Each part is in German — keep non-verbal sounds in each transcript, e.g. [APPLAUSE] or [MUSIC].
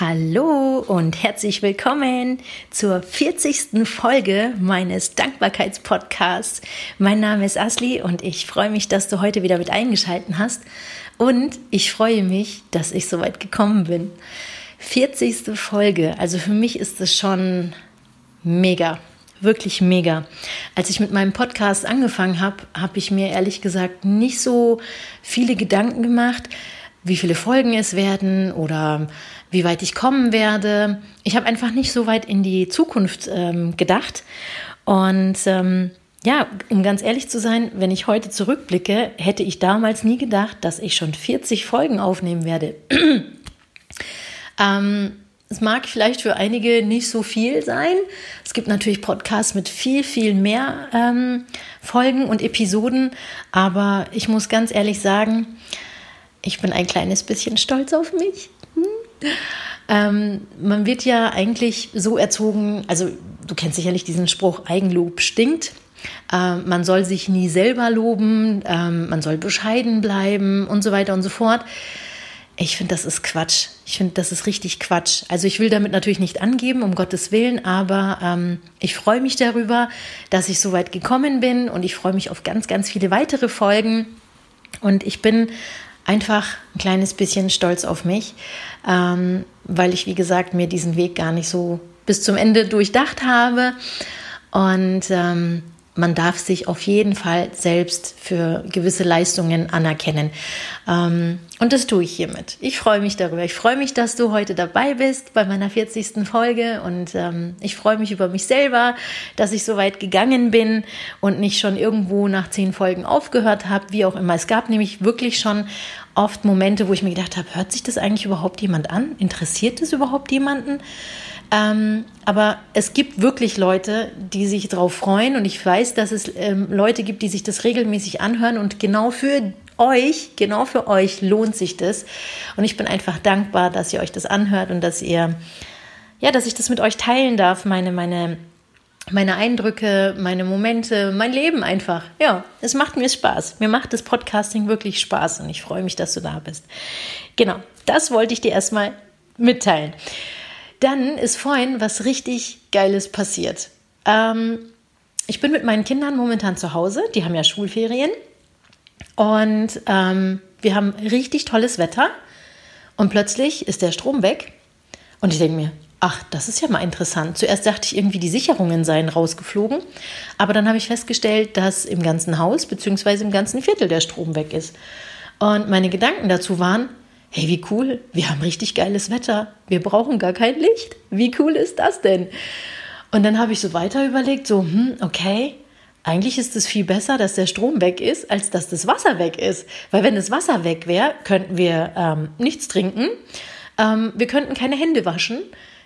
Hallo und herzlich willkommen zur 40. Folge meines Dankbarkeitspodcasts. Mein Name ist Asli und ich freue mich, dass du heute wieder mit eingeschalten hast. Und ich freue mich, dass ich so weit gekommen bin. 40. Folge, also für mich ist es schon mega, wirklich mega. Als ich mit meinem Podcast angefangen habe, habe ich mir ehrlich gesagt nicht so viele Gedanken gemacht, wie viele Folgen es werden oder wie weit ich kommen werde. Ich habe einfach nicht so weit in die Zukunft ähm, gedacht. Und ähm, ja, um ganz ehrlich zu sein, wenn ich heute zurückblicke, hätte ich damals nie gedacht, dass ich schon 40 Folgen aufnehmen werde. [CLEARS THROAT] ähm, es mag vielleicht für einige nicht so viel sein. Es gibt natürlich Podcasts mit viel, viel mehr ähm, Folgen und Episoden. Aber ich muss ganz ehrlich sagen, ich bin ein kleines bisschen stolz auf mich. Hm? Ähm, man wird ja eigentlich so erzogen, also du kennst sicherlich diesen Spruch, Eigenlob stinkt. Ähm, man soll sich nie selber loben, ähm, man soll bescheiden bleiben und so weiter und so fort. Ich finde, das ist Quatsch. Ich finde, das ist richtig Quatsch. Also ich will damit natürlich nicht angeben, um Gottes Willen, aber ähm, ich freue mich darüber, dass ich so weit gekommen bin und ich freue mich auf ganz, ganz viele weitere Folgen. Und ich bin einfach ein kleines bisschen stolz auf mich, ähm, weil ich, wie gesagt, mir diesen Weg gar nicht so bis zum Ende durchdacht habe. Und ähm, man darf sich auf jeden Fall selbst für gewisse Leistungen anerkennen. Ähm, und das tue ich hiermit. Ich freue mich darüber. Ich freue mich, dass du heute dabei bist bei meiner 40. Folge und ähm, ich freue mich über mich selber, dass ich so weit gegangen bin und nicht schon irgendwo nach zehn Folgen aufgehört habe, wie auch immer. Es gab nämlich wirklich schon oft Momente, wo ich mir gedacht habe, hört sich das eigentlich überhaupt jemand an? Interessiert es überhaupt jemanden? Ähm, aber es gibt wirklich Leute, die sich darauf freuen und ich weiß, dass es ähm, Leute gibt, die sich das regelmäßig anhören und genau für euch, genau für euch lohnt sich das. Und ich bin einfach dankbar, dass ihr euch das anhört und dass ihr, ja, dass ich das mit euch teilen darf, meine, meine, meine Eindrücke, meine Momente, mein Leben einfach. Ja, es macht mir Spaß. Mir macht das Podcasting wirklich Spaß und ich freue mich, dass du da bist. Genau, das wollte ich dir erstmal mitteilen. Dann ist vorhin was richtig Geiles passiert. Ähm, ich bin mit meinen Kindern momentan zu Hause, die haben ja Schulferien und ähm, wir haben richtig tolles Wetter und plötzlich ist der Strom weg und ich denke mir, ach, das ist ja mal interessant. Zuerst dachte ich irgendwie, die Sicherungen seien rausgeflogen, aber dann habe ich festgestellt, dass im ganzen Haus bzw. im ganzen Viertel der Strom weg ist. Und meine Gedanken dazu waren, hey, wie cool, wir haben richtig geiles Wetter, wir brauchen gar kein Licht. Wie cool ist das denn? Und dann habe ich so weiter überlegt, so, hm, okay, eigentlich ist es viel besser, dass der Strom weg ist, als dass das Wasser weg ist. Weil wenn das Wasser weg wäre, könnten wir ähm, nichts trinken, ähm, wir könnten keine Hände waschen,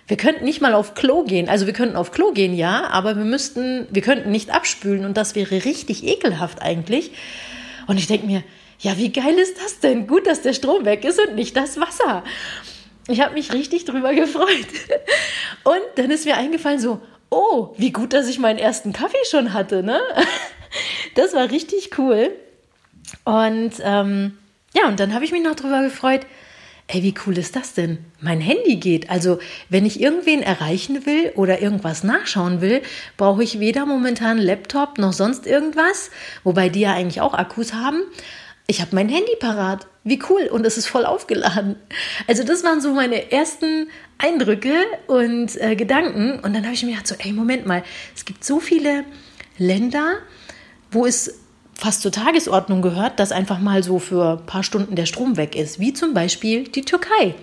wir könnten nicht mal auf Klo gehen. Also wir könnten auf Klo gehen, ja, aber wir müssten, wir könnten nicht abspülen und das wäre richtig ekelhaft eigentlich. Und ich denke mir, ja, wie geil ist das denn? Gut, dass der Strom weg ist und nicht das Wasser. Ich habe mich richtig drüber gefreut. [LAUGHS] Und dann ist mir eingefallen so, oh, wie gut, dass ich meinen ersten Kaffee schon hatte, ne? [LAUGHS] Das war richtig cool. Und ähm, ja, und dann habe ich mich noch drüber gefreut, ey, wie cool ist das denn? Mein Handy geht. Also, wenn ich irgendwen erreichen will oder irgendwas nachschauen will, brauche ich weder momentan Laptop noch sonst irgendwas, wobei die ja eigentlich auch Akkus haben ich habe mein Handy parat. Wie cool. Und es ist voll aufgeladen. Also das waren so meine ersten Eindrücke und äh, Gedanken. Und dann habe ich mir gedacht, so, ey, Moment mal, es gibt so viele Länder, wo es fast zur Tagesordnung gehört, dass einfach mal so für ein paar Stunden der Strom weg ist. Wie zum Beispiel die Türkei.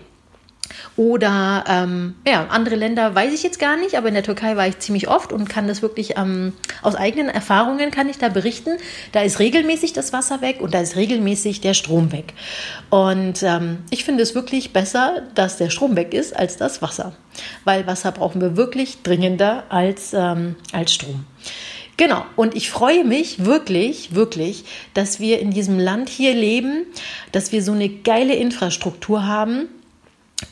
Oder ähm, ja, andere Länder weiß ich jetzt gar nicht, aber in der Türkei war ich ziemlich oft und kann das wirklich ähm, aus eigenen Erfahrungen kann ich da berichten. Da ist regelmäßig das Wasser weg und da ist regelmäßig der Strom weg. Und ähm, ich finde es wirklich besser, dass der Strom weg ist als das Wasser, weil Wasser brauchen wir wirklich dringender als, ähm, als Strom. Genau, und ich freue mich wirklich, wirklich, dass wir in diesem Land hier leben, dass wir so eine geile Infrastruktur haben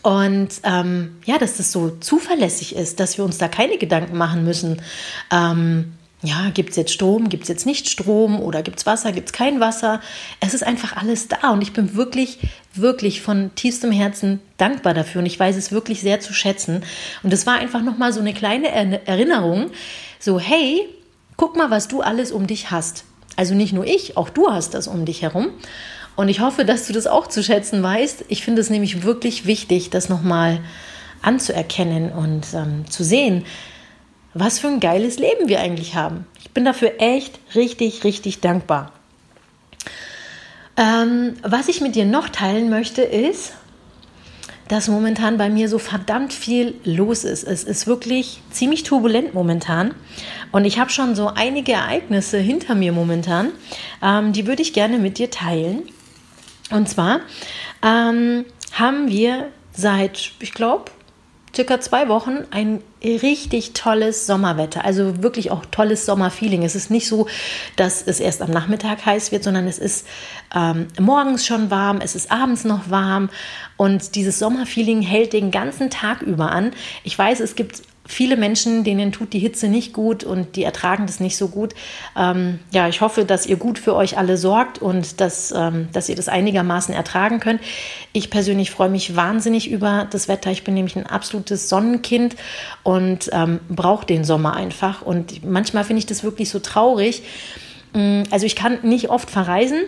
und ähm, ja, dass das so zuverlässig ist, dass wir uns da keine Gedanken machen müssen. Ähm, ja, gibt es jetzt Strom, gibt es jetzt nicht Strom oder gibt es Wasser, gibt es kein Wasser. Es ist einfach alles da und ich bin wirklich, wirklich von tiefstem Herzen dankbar dafür und ich weiß es wirklich sehr zu schätzen. Und es war einfach nochmal so eine kleine Erinnerung, so hey, guck mal, was du alles um dich hast. Also nicht nur ich, auch du hast das um dich herum. Und ich hoffe, dass du das auch zu schätzen weißt. Ich finde es nämlich wirklich wichtig, das nochmal anzuerkennen und ähm, zu sehen, was für ein geiles Leben wir eigentlich haben. Ich bin dafür echt richtig, richtig dankbar. Ähm, was ich mit dir noch teilen möchte, ist, dass momentan bei mir so verdammt viel los ist. Es ist wirklich ziemlich turbulent momentan. Und ich habe schon so einige Ereignisse hinter mir momentan. Ähm, die würde ich gerne mit dir teilen. Und zwar ähm, haben wir seit, ich glaube, circa zwei Wochen ein richtig tolles Sommerwetter. Also wirklich auch tolles Sommerfeeling. Es ist nicht so, dass es erst am Nachmittag heiß wird, sondern es ist ähm, morgens schon warm, es ist abends noch warm und dieses Sommerfeeling hält den ganzen Tag über an. Ich weiß, es gibt viele Menschen, denen tut die Hitze nicht gut und die ertragen das nicht so gut. Ähm, ja, ich hoffe, dass ihr gut für euch alle sorgt und dass, ähm, dass ihr das einigermaßen ertragen könnt. Ich persönlich freue mich wahnsinnig über das Wetter. Ich bin nämlich ein absolutes Sonnenkind und ähm, brauche den Sommer einfach. Und manchmal finde ich das wirklich so traurig. Mm, also ich kann nicht oft verreisen.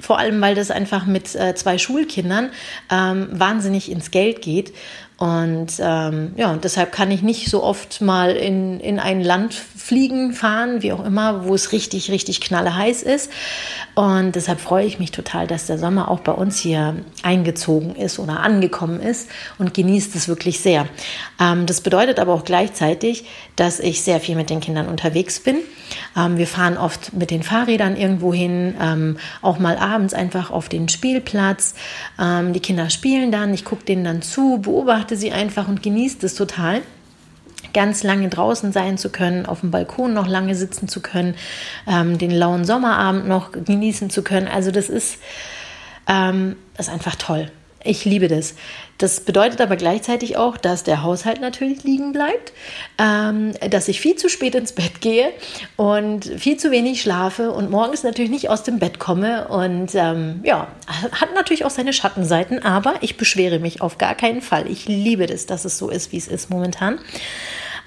Vor allem, weil das einfach mit äh, zwei Schulkindern ähm, wahnsinnig ins Geld geht. Und ähm, ja, deshalb kann ich nicht so oft mal in, in ein Land fliegen, fahren, wie auch immer, wo es richtig, richtig knalleheiß ist. Und deshalb freue ich mich total, dass der Sommer auch bei uns hier eingezogen ist oder angekommen ist und genießt es wirklich sehr. Ähm, das bedeutet aber auch gleichzeitig, dass ich sehr viel mit den Kindern unterwegs bin. Ähm, wir fahren oft mit den Fahrrädern irgendwo hin, ähm, auch mal abends einfach auf den Spielplatz. Ähm, die Kinder spielen dann, ich gucke denen dann zu, beobachte sie einfach und genieße es total ganz lange draußen sein zu können, auf dem Balkon noch lange sitzen zu können, ähm, den lauen Sommerabend noch genießen zu können. Also das ist, ähm, ist einfach toll. Ich liebe das. Das bedeutet aber gleichzeitig auch, dass der Haushalt natürlich liegen bleibt, ähm, dass ich viel zu spät ins Bett gehe und viel zu wenig schlafe und morgens natürlich nicht aus dem Bett komme. Und ähm, ja, hat natürlich auch seine Schattenseiten, aber ich beschwere mich auf gar keinen Fall. Ich liebe das, dass es so ist, wie es ist momentan.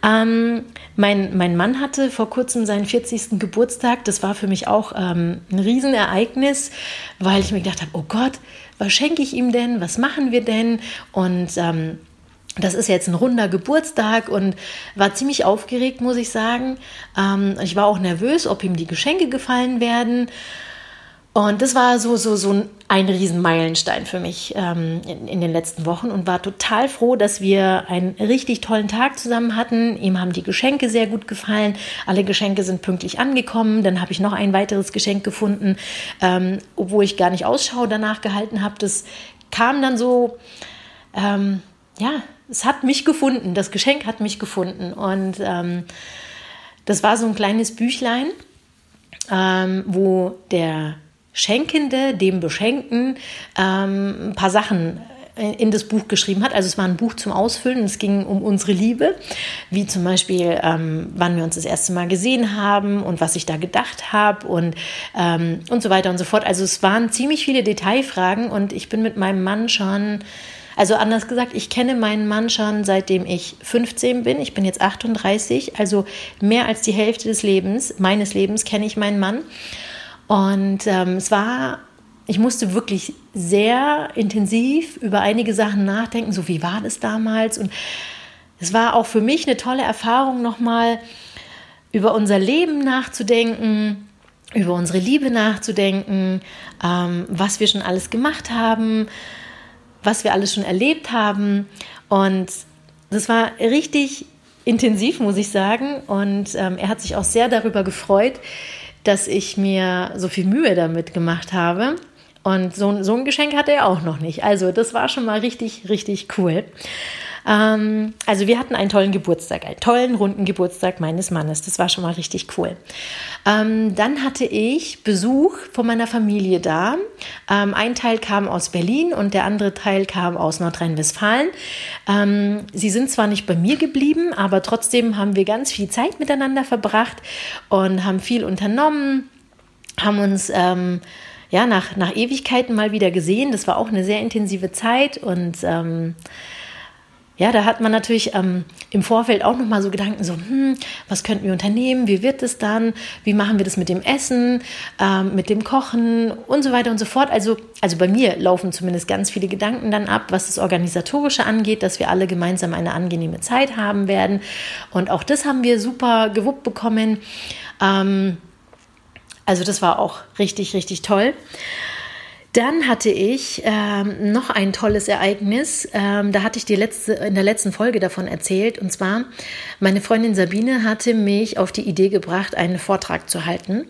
Ähm, mein, mein Mann hatte vor kurzem seinen 40. Geburtstag. Das war für mich auch ähm, ein Riesenereignis, weil ich mir gedacht habe, oh Gott, was schenke ich ihm denn? Was machen wir denn? Und ähm, das ist jetzt ein runder Geburtstag und war ziemlich aufgeregt, muss ich sagen. Ähm, ich war auch nervös, ob ihm die Geschenke gefallen werden. Und das war so, so, so ein Riesenmeilenstein für mich ähm, in, in, den letzten Wochen und war total froh, dass wir einen richtig tollen Tag zusammen hatten. Ihm haben die Geschenke sehr gut gefallen. Alle Geschenke sind pünktlich angekommen. Dann habe ich noch ein weiteres Geschenk gefunden, ähm, obwohl ich gar nicht Ausschau danach gehalten habe. Das kam dann so, ähm, ja, es hat mich gefunden. Das Geschenk hat mich gefunden. Und ähm, das war so ein kleines Büchlein, ähm, wo der Schenkende dem Beschenkten ähm, ein paar Sachen in das Buch geschrieben hat. Also es war ein Buch zum Ausfüllen. Es ging um unsere Liebe, wie zum Beispiel, ähm, wann wir uns das erste Mal gesehen haben und was ich da gedacht habe und, ähm, und so weiter und so fort. Also es waren ziemlich viele Detailfragen und ich bin mit meinem Mann schon, also anders gesagt, ich kenne meinen Mann schon seitdem ich 15 bin. Ich bin jetzt 38, also mehr als die Hälfte des Lebens, meines Lebens kenne ich meinen Mann. Und ähm, es war, ich musste wirklich sehr intensiv über einige Sachen nachdenken, so wie war das damals. Und es war auch für mich eine tolle Erfahrung, nochmal über unser Leben nachzudenken, über unsere Liebe nachzudenken, ähm, was wir schon alles gemacht haben, was wir alles schon erlebt haben. Und das war richtig intensiv, muss ich sagen. Und ähm, er hat sich auch sehr darüber gefreut, dass ich mir so viel Mühe damit gemacht habe. Und so, so ein Geschenk hatte er auch noch nicht. Also das war schon mal richtig, richtig cool. Ähm, also wir hatten einen tollen Geburtstag, einen tollen runden Geburtstag meines Mannes. Das war schon mal richtig cool. Ähm, dann hatte ich Besuch von meiner Familie da. Ähm, ein Teil kam aus Berlin und der andere Teil kam aus Nordrhein-Westfalen. Ähm, sie sind zwar nicht bei mir geblieben, aber trotzdem haben wir ganz viel Zeit miteinander verbracht und haben viel unternommen, haben uns ähm, ja, nach, nach Ewigkeiten mal wieder gesehen. Das war auch eine sehr intensive Zeit und ähm, ja, da hat man natürlich ähm, im Vorfeld auch nochmal so Gedanken, so, hm, was könnten wir unternehmen, wie wird es dann, wie machen wir das mit dem Essen, ähm, mit dem Kochen und so weiter und so fort. Also, also bei mir laufen zumindest ganz viele Gedanken dann ab, was das Organisatorische angeht, dass wir alle gemeinsam eine angenehme Zeit haben werden. Und auch das haben wir super gewuppt bekommen. Ähm, also das war auch richtig, richtig toll. Dann hatte ich ähm, noch ein tolles Ereignis. Ähm, da hatte ich die letzte, in der letzten Folge davon erzählt. Und zwar, meine Freundin Sabine hatte mich auf die Idee gebracht, einen Vortrag zu halten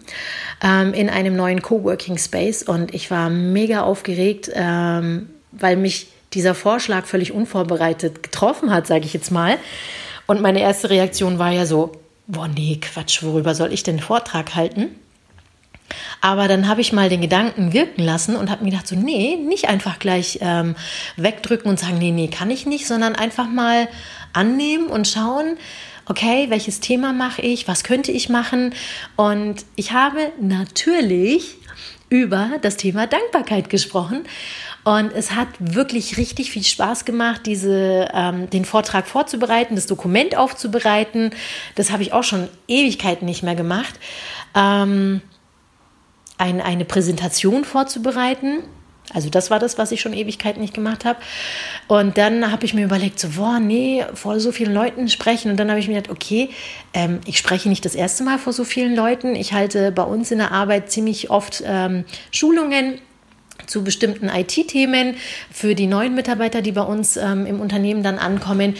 ähm, in einem neuen Coworking Space. Und ich war mega aufgeregt, ähm, weil mich dieser Vorschlag völlig unvorbereitet getroffen hat, sage ich jetzt mal. Und meine erste Reaktion war ja so, boah, nee, Quatsch, worüber soll ich denn einen Vortrag halten? Aber dann habe ich mal den Gedanken wirken lassen und habe mir gedacht, so, nee, nicht einfach gleich ähm, wegdrücken und sagen, nee, nee, kann ich nicht, sondern einfach mal annehmen und schauen, okay, welches Thema mache ich, was könnte ich machen. Und ich habe natürlich über das Thema Dankbarkeit gesprochen. Und es hat wirklich richtig viel Spaß gemacht, diese, ähm, den Vortrag vorzubereiten, das Dokument aufzubereiten. Das habe ich auch schon Ewigkeiten nicht mehr gemacht. Ähm, ein, eine Präsentation vorzubereiten. Also das war das, was ich schon Ewigkeiten nicht gemacht habe. Und dann habe ich mir überlegt, so, boah, nee, vor so vielen Leuten sprechen. Und dann habe ich mir gedacht, okay, ähm, ich spreche nicht das erste Mal vor so vielen Leuten. Ich halte bei uns in der Arbeit ziemlich oft ähm, Schulungen zu bestimmten IT-Themen für die neuen Mitarbeiter, die bei uns ähm, im Unternehmen dann ankommen.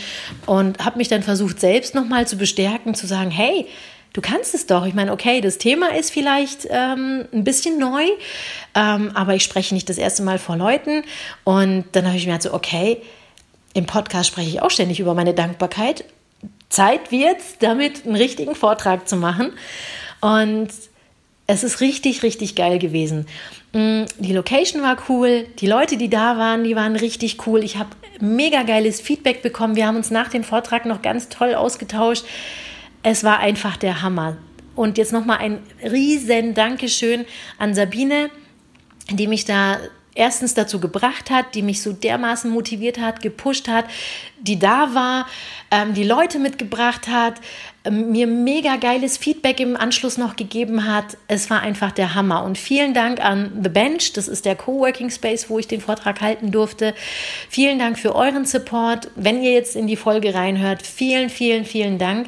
Und habe mich dann versucht, selbst nochmal zu bestärken, zu sagen, hey, du kannst es doch. Ich meine, okay, das Thema ist vielleicht ähm, ein bisschen neu, ähm, aber ich spreche nicht das erste Mal vor Leuten. Und dann habe ich mir halt so, okay, im Podcast spreche ich auch ständig über meine Dankbarkeit. Zeit wird damit einen richtigen Vortrag zu machen. Und es ist richtig, richtig geil gewesen. Mm, die Location war cool, die Leute, die da waren, die waren richtig cool. Ich habe mega geiles Feedback bekommen. Wir haben uns nach dem Vortrag noch ganz toll ausgetauscht es war einfach der Hammer. Und jetzt nochmal ein riesen Dankeschön an Sabine, die mich da erstens dazu gebracht hat, die mich so dermaßen motiviert hat, gepusht hat, die da war, ähm, die Leute mitgebracht hat, ähm, mir mega geiles Feedback im Anschluss noch gegeben hat. Es war einfach der Hammer. Und vielen Dank an The Bench, das ist der Coworking Space, wo ich den Vortrag halten durfte. Vielen Dank für euren Support. Wenn ihr jetzt in die Folge reinhört, vielen, vielen, vielen Dank.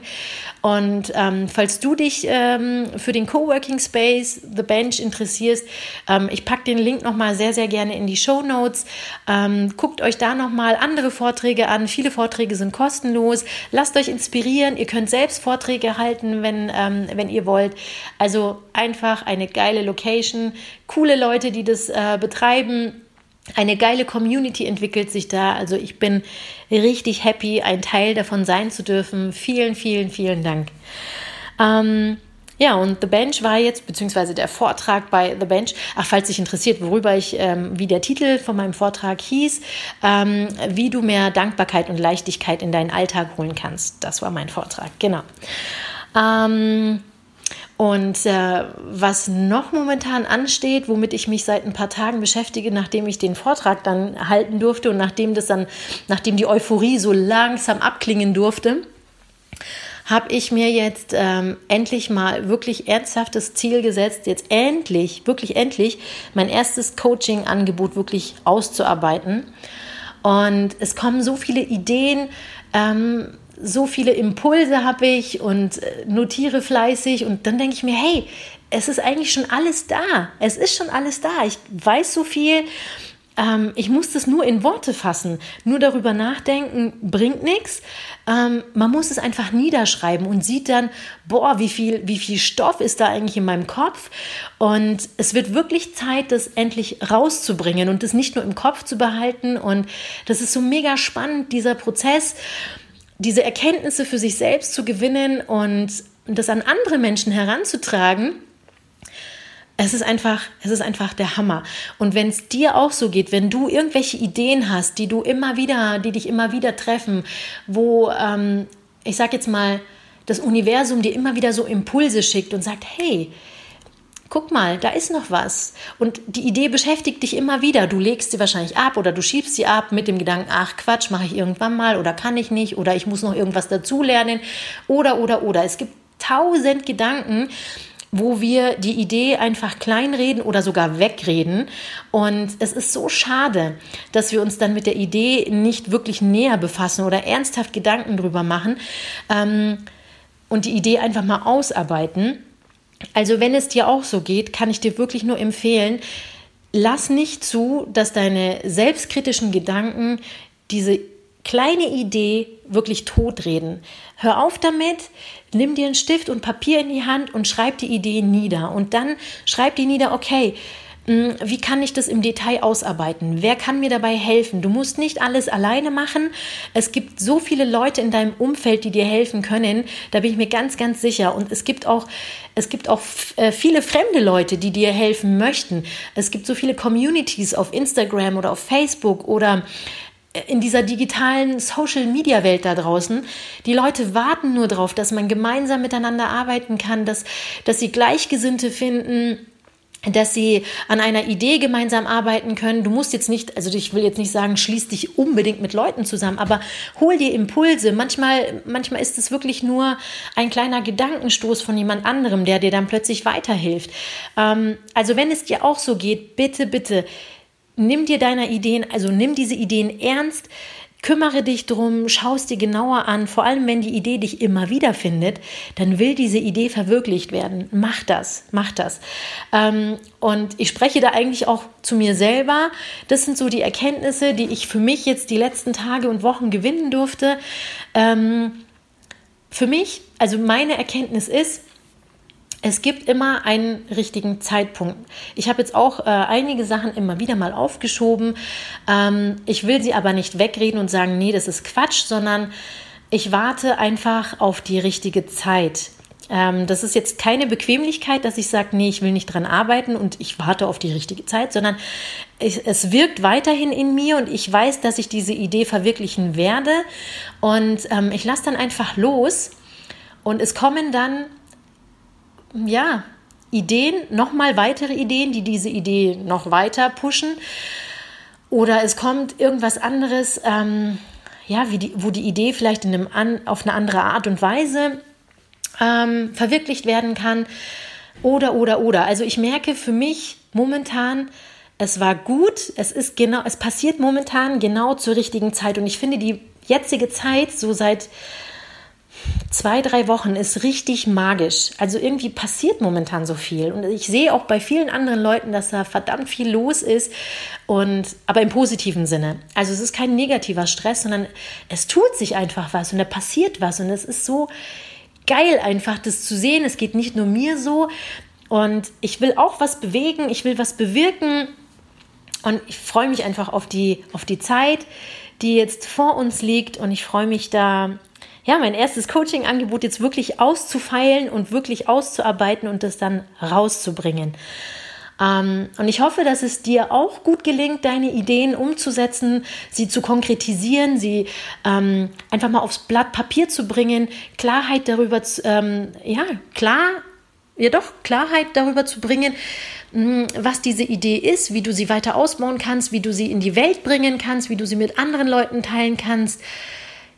Und ähm, falls du dich ähm, für den Coworking Space The Bench interessierst, ähm, ich packe den Link nochmal sehr, sehr gerne in die Show Notes. Ähm, guckt euch da nochmal andere Vorträge an. Viele Vorträge sind kostenlos. Lasst euch inspirieren. Ihr könnt selbst Vorträge halten, wenn, ähm, wenn ihr wollt. Also einfach eine geile Location, coole Leute, die das äh, betreiben eine geile Community entwickelt sich da. Also ich bin richtig happy, ein Teil davon sein zu dürfen. Vielen, vielen, vielen Dank. Ähm, ja, und The Bench war jetzt, beziehungsweise der Vortrag bei The Bench, ach, falls dich interessiert, worüber ich, ähm, wie der Titel von meinem Vortrag hieß, ähm, wie du mehr Dankbarkeit und Leichtigkeit in deinen Alltag holen kannst. Das war mein Vortrag, genau. Ähm, und äh, was noch momentan ansteht, womit ich mich seit ein paar Tagen beschäftige, nachdem ich den Vortrag dann halten durfte und nachdem das dann, nachdem die Euphorie so langsam abklingen durfte, habe ich mir jetzt ähm, endlich mal wirklich ernsthaftes Ziel gesetzt, jetzt endlich, wirklich endlich, mein erstes Coaching-Angebot wirklich auszuarbeiten. Und es kommen so viele Ideen, ähm, so viele Impulse habe ich und äh, notiere fleißig und dann denke ich mir, hey, es ist eigentlich schon alles da. Es ist schon alles da. Ich weiß so viel ähm, ich muss das nur in Worte fassen. Nur darüber nachdenken bringt nichts. Ähm, man muss es einfach niederschreiben und sieht dann, boah, wie viel, wie viel Stoff ist da eigentlich in meinem Kopf. Und es wird wirklich Zeit, das endlich rauszubringen und das nicht nur im Kopf zu behalten. Und das ist so mega spannend, dieser Prozess, diese Erkenntnisse für sich selbst zu gewinnen und das an andere Menschen heranzutragen es ist einfach, es ist einfach der Hammer. Und wenn es dir auch so geht, wenn du irgendwelche Ideen hast, die du immer wieder, die dich immer wieder treffen, wo, ähm, ich sag jetzt mal, das Universum dir immer wieder so Impulse schickt und sagt, hey, guck mal, da ist noch was. Und die Idee beschäftigt dich immer wieder. Du legst sie wahrscheinlich ab oder du schiebst sie ab mit dem Gedanken, ach Quatsch, mache ich irgendwann mal oder kann ich nicht oder ich muss noch irgendwas dazulernen oder, oder, oder. Es gibt tausend Gedanken, wo wir die Idee einfach kleinreden oder sogar wegreden. Und es ist so schade, dass wir uns dann mit der Idee nicht wirklich näher befassen oder ernsthaft Gedanken drüber machen ähm, und die Idee einfach mal ausarbeiten. Also wenn es dir auch so geht, kann ich dir wirklich nur empfehlen, lass nicht zu, dass deine selbstkritischen Gedanken diese kleine Idee wirklich totreden. Hör auf damit, nimm dir einen Stift und Papier in die Hand und schreib die Idee nieder. Und dann schreib die nieder, okay, hm, wie kann ich das im Detail ausarbeiten? Wer kann mir dabei helfen? Du musst nicht alles alleine machen. Es gibt so viele Leute in deinem Umfeld, die dir helfen können. Da bin ich mir ganz, ganz sicher. Und es gibt auch, es gibt auch äh, viele fremde Leute, die dir helfen möchten. Es gibt so viele Communities auf Instagram oder auf Facebook oder in dieser digitalen Social-Media-Welt da draußen. Die Leute warten nur darauf, dass man gemeinsam miteinander arbeiten kann, dass, dass sie Gleichgesinnte finden, dass sie an einer Idee gemeinsam arbeiten können. Du musst jetzt nicht, also ich will jetzt nicht sagen, schließ dich unbedingt mit Leuten zusammen, aber hol dir Impulse. Manchmal, manchmal ist es wirklich nur ein kleiner Gedankenstoß von jemand anderem, der dir dann plötzlich weiterhilft. Ähm, also wenn es dir auch so geht, bitte, bitte nimm dir deiner Ideen, also nimm diese Ideen ernst, kümmere dich drum, schaust dir genauer an, vor allem wenn die Idee dich immer wieder findet, dann will diese Idee verwirklicht werden. Mach das, mach das. Ähm, und ich spreche da eigentlich auch zu mir selber. Das sind so die Erkenntnisse, die ich für mich jetzt die letzten Tage und Wochen gewinnen durfte. Ähm, für mich, also meine Erkenntnis ist, es gibt immer einen richtigen Zeitpunkt. Ich habe jetzt auch äh, einige Sachen immer wieder mal aufgeschoben. Ähm, ich will sie aber nicht wegreden und sagen, nee, das ist Quatsch, sondern ich warte einfach auf die richtige Zeit. Ähm, das ist jetzt keine Bequemlichkeit, dass ich sage, nee, ich will nicht dran arbeiten und ich warte auf die richtige Zeit, sondern ich, es wirkt weiterhin in mir und ich weiß, dass ich diese Idee verwirklichen werde. Und ähm, ich lasse dann einfach los und es kommen dann ja, Ideen, nochmal weitere Ideen, die diese Idee noch weiter pushen. Oder es kommt irgendwas anderes, ähm, ja, die, wo die Idee vielleicht in einem an, auf eine andere Art und Weise ähm, verwirklicht werden kann. Oder, oder, oder. Also ich merke für mich momentan, es war gut, es ist genau, es passiert momentan genau zur richtigen Zeit. Und ich finde die jetzige Zeit, so seit zwei, drei Wochen ist richtig magisch. Also irgendwie passiert momentan so viel. Und ich sehe auch bei vielen anderen Leuten, dass da verdammt viel los ist. Und, aber im positiven Sinne. Also es ist kein negativer Stress, sondern es tut sich einfach was und da passiert was. Und es ist so geil, einfach das zu sehen. Es geht nicht nur mir so. Und ich will auch was bewegen, ich will was bewirken. Und ich freue mich einfach auf die, auf die Zeit, die jetzt vor uns liegt. Und ich freue mich da ja, mein erstes Coaching-Angebot jetzt wirklich auszufeilen und wirklich auszuarbeiten und das dann rauszubringen. Ähm, und ich hoffe, dass es dir auch gut gelingt, deine Ideen umzusetzen, sie zu konkretisieren, sie ähm, einfach mal aufs Blatt Papier zu bringen, Klarheit darüber, zu, ähm, ja, klar, ja doch, Klarheit darüber zu bringen, hm, was diese Idee ist, wie du sie weiter ausbauen kannst, wie du sie in die Welt bringen kannst, wie du sie mit anderen Leuten teilen kannst.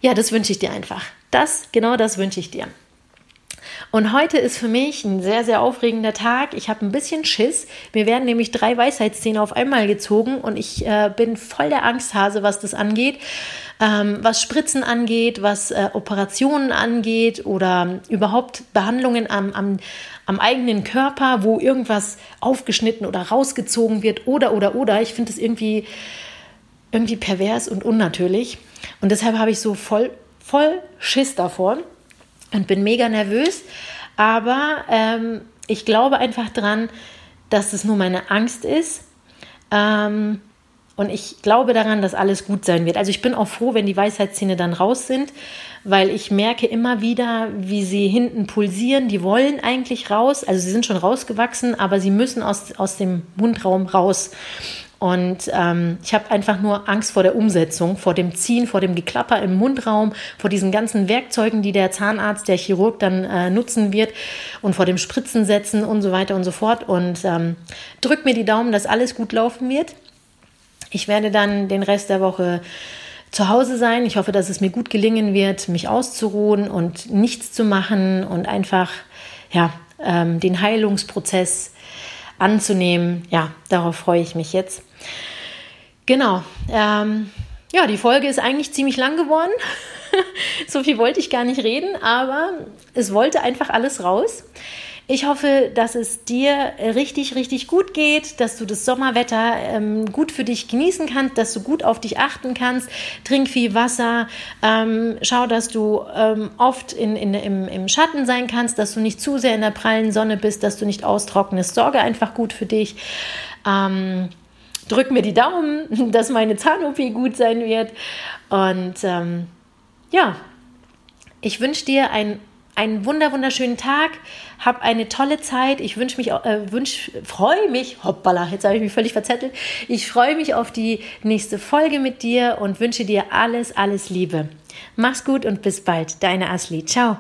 Ja, das wünsche ich dir einfach. Das, genau das wünsche ich dir. Und heute ist für mich ein sehr, sehr aufregender Tag. Ich habe ein bisschen Schiss. Mir werden nämlich drei Weisheitszähne auf einmal gezogen und ich äh, bin voll der Angsthase, was das angeht. ähm, was Spritzen angeht, was äh, Operationen angeht oder überhaupt Behandlungen am, am, am eigenen Körper, wo irgendwas aufgeschnitten oder rausgezogen wird oder, oder, oder. Ich finde das irgendwie, irgendwie pervers und unnatürlich. Und deshalb habe ich so voll, voll Schiss davor und bin mega nervös. Aber ähm, ich glaube einfach dran, dass es nur meine Angst ist. Ähm, und ich glaube daran, dass alles gut sein wird. Also ich bin auch froh, wenn die Weisheitszähne dann raus sind, weil ich merke immer wieder, wie sie hinten pulsieren. Die wollen eigentlich raus. Also sie sind schon rausgewachsen, aber sie müssen aus, aus dem Mundraum raus. Und ähm, ich habe einfach nur Angst vor der Umsetzung, vor dem Ziehen, vor dem Geklapper im Mundraum, vor diesen ganzen Werkzeugen, die der Zahnarzt, der Chirurg dann äh, nutzen wird und vor dem Spritzen setzen und so weiter und so fort. Und ähm, drück mir die Daumen, dass alles gut laufen wird. Ich werde dann den Rest der Woche zu Hause sein. Ich hoffe, dass es mir gut gelingen wird, mich auszuruhen und nichts zu machen und einfach ja, ähm, den Heilungsprozess anzunehmen. Ja, darauf freue ich mich jetzt. Genau. Ähm, ja, die Folge ist eigentlich ziemlich lang geworden. [LAUGHS] so viel wollte ich gar nicht reden, aber es wollte einfach alles raus. Ich hoffe, dass es dir richtig, richtig gut geht, dass du das Sommerwetter ähm, gut für dich genießen kannst, dass du gut auf dich achten kannst. Trink viel Wasser, ähm, schau, dass du ähm, oft in, in, im, im Schatten sein kannst, dass du nicht zu sehr in der prallen Sonne bist, dass du nicht austrocknest. Sorge einfach gut für dich. Ähm, drück mir die Daumen, [LAUGHS] dass meine Zahn-OP gut sein wird. Und ähm, ja, ich wünsche dir ein einen wunder wunderschönen Tag, hab eine tolle Zeit. Ich wünsche mich, äh, wünsch, freue mich, hoppala, jetzt habe ich mich völlig verzettelt. Ich freue mich auf die nächste Folge mit dir und wünsche dir alles, alles Liebe. Mach's gut und bis bald. Deine Asli. Ciao.